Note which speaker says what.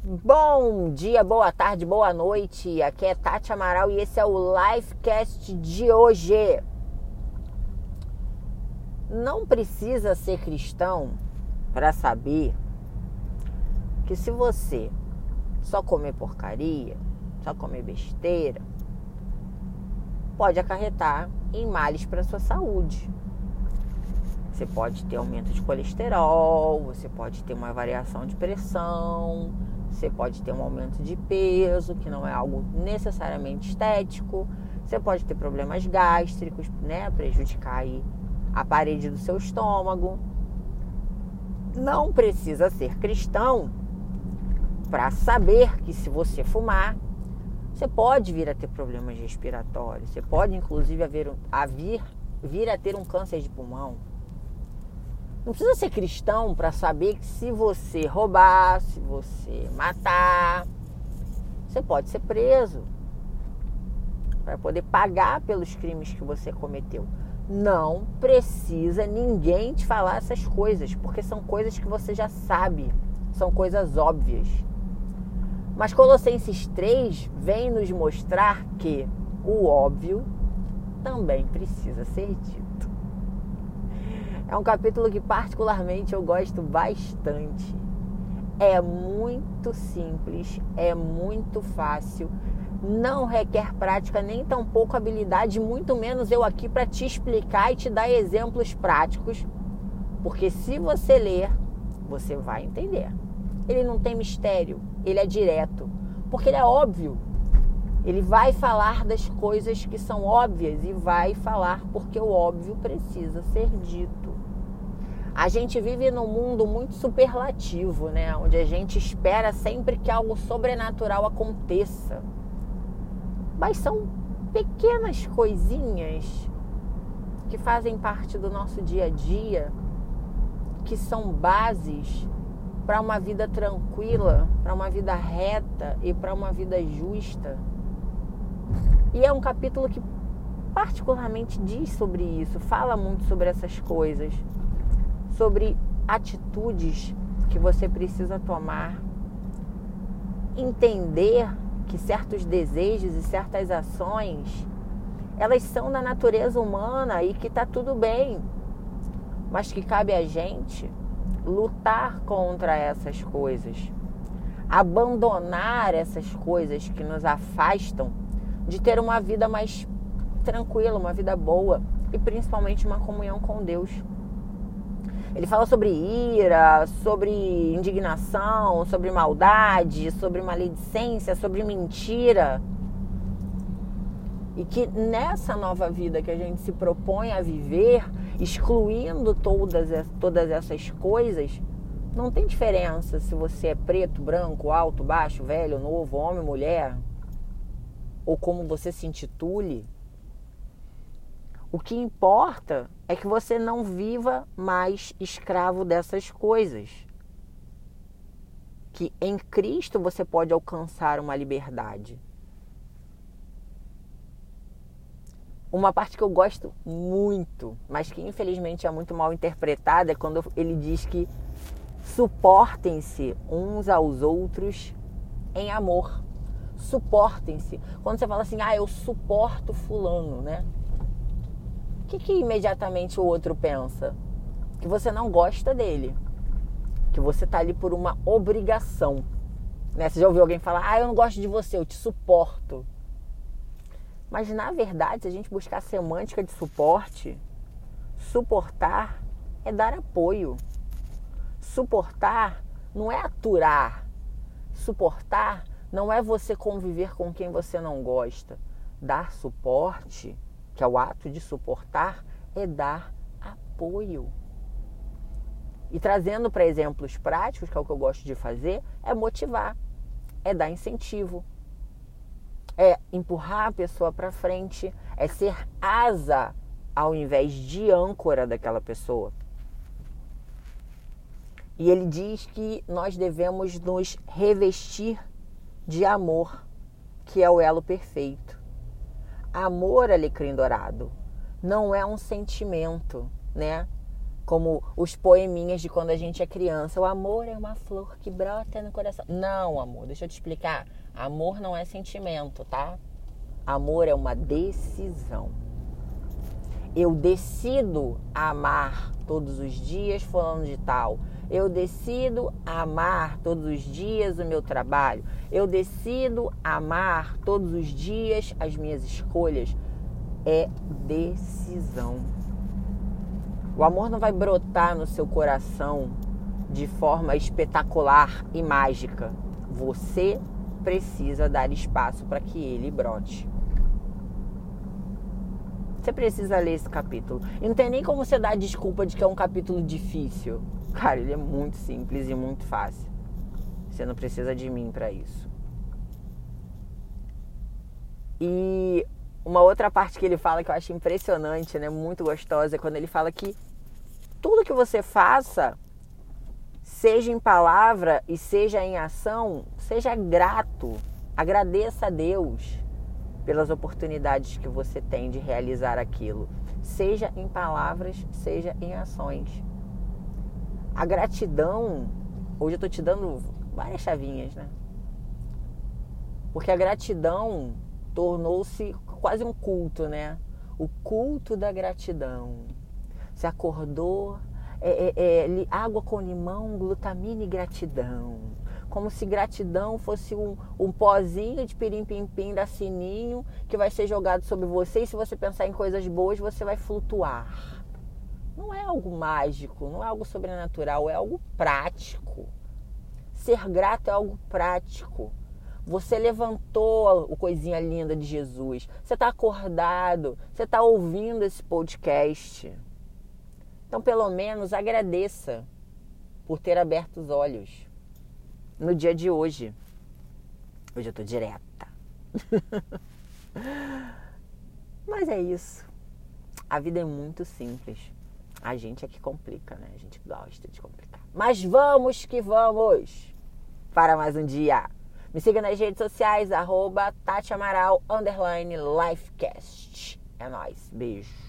Speaker 1: Bom dia, boa tarde, boa noite. Aqui é Tati Amaral e esse é o Livecast de hoje. Não precisa ser cristão para saber que se você só comer porcaria, só comer besteira, pode acarretar em males para sua saúde. Você pode ter aumento de colesterol, você pode ter uma variação de pressão, você pode ter um aumento de peso, que não é algo necessariamente estético. Você pode ter problemas gástricos, né, prejudicar aí a parede do seu estômago. Não precisa ser cristão para saber que se você fumar, você pode vir a ter problemas respiratórios. Você pode inclusive haver, a vir, vir a ter um câncer de pulmão. Não precisa ser cristão para saber que se você roubar, se você matar, você pode ser preso para poder pagar pelos crimes que você cometeu. Não precisa ninguém te falar essas coisas, porque são coisas que você já sabe, são coisas óbvias. Mas Colossenses 3 vem nos mostrar que o óbvio também precisa ser dito. É um capítulo que particularmente eu gosto bastante. É muito simples, é muito fácil, não requer prática nem tampouco habilidade, muito menos eu aqui para te explicar e te dar exemplos práticos, porque se você ler, você vai entender. Ele não tem mistério, ele é direto, porque ele é óbvio. Ele vai falar das coisas que são óbvias e vai falar porque o óbvio precisa ser dito. A gente vive num mundo muito superlativo, né? Onde a gente espera sempre que algo sobrenatural aconteça. Mas são pequenas coisinhas que fazem parte do nosso dia a dia, que são bases para uma vida tranquila, para uma vida reta e para uma vida justa. E é um capítulo que particularmente diz sobre isso, fala muito sobre essas coisas sobre atitudes que você precisa tomar, entender que certos desejos e certas ações elas são da natureza humana e que está tudo bem, mas que cabe a gente lutar contra essas coisas, abandonar essas coisas que nos afastam de ter uma vida mais tranquila, uma vida boa e principalmente uma comunhão com Deus. Ele fala sobre ira, sobre indignação, sobre maldade, sobre maledicência, sobre mentira. E que nessa nova vida que a gente se propõe a viver, excluindo todas, todas essas coisas, não tem diferença se você é preto, branco, alto, baixo, velho, novo, homem, mulher, ou como você se intitule. O que importa é que você não viva mais escravo dessas coisas. Que em Cristo você pode alcançar uma liberdade. Uma parte que eu gosto muito, mas que infelizmente é muito mal interpretada, é quando ele diz que suportem-se uns aos outros em amor. Suportem-se. Quando você fala assim, ah, eu suporto fulano, né? Que, que imediatamente o outro pensa? Que você não gosta dele. Que você tá ali por uma obrigação. Né? Você já ouviu alguém falar, ah, eu não gosto de você, eu te suporto. Mas na verdade, se a gente buscar a semântica de suporte, suportar é dar apoio. Suportar não é aturar. Suportar não é você conviver com quem você não gosta. Dar suporte que é o ato de suportar, é dar apoio. E trazendo para exemplos práticos, que é o que eu gosto de fazer, é motivar, é dar incentivo, é empurrar a pessoa para frente, é ser asa ao invés de âncora daquela pessoa. E ele diz que nós devemos nos revestir de amor, que é o elo perfeito. Amor alecrim dourado não é um sentimento, né? como os poeminhas de quando a gente é criança. O amor é uma flor que brota no coração. Não, amor, deixa eu te explicar. Amor não é sentimento, tá? Amor é uma decisão. Eu decido amar todos os dias falando de tal. Eu decido amar todos os dias o meu trabalho. Eu decido amar todos os dias as minhas escolhas. É decisão. O amor não vai brotar no seu coração de forma espetacular e mágica. Você precisa dar espaço para que ele brote. Você precisa ler esse capítulo. E não tem nem como você dar desculpa de que é um capítulo difícil. Cara, ele é muito simples e muito fácil. Você não precisa de mim para isso. E uma outra parte que ele fala que eu acho impressionante, né, muito gostosa, é quando ele fala que tudo que você faça, seja em palavra e seja em ação, seja grato, agradeça a Deus pelas oportunidades que você tem de realizar aquilo, seja em palavras, seja em ações. A gratidão, hoje eu estou te dando várias chavinhas, né? Porque a gratidão tornou-se quase um culto, né? O culto da gratidão. Você acordou, é, é, é, água com limão, glutamina e gratidão. Como se gratidão fosse um, um pozinho de pirim-pim-pim da sininho que vai ser jogado sobre você e se você pensar em coisas boas, você vai flutuar. Não é algo mágico, não é algo sobrenatural, é algo prático. Ser grato é algo prático. Você levantou o coisinha linda de Jesus. Você está acordado. Você está ouvindo esse podcast. Então, pelo menos, agradeça por ter aberto os olhos no dia de hoje. Hoje eu tô direta. Mas é isso. A vida é muito simples. A gente é que complica, né? A gente gosta de complicar. Mas vamos que vamos para mais um dia. Me siga nas redes sociais, arroba Tati Amaral, underline Lifecast. É nóis. Beijo.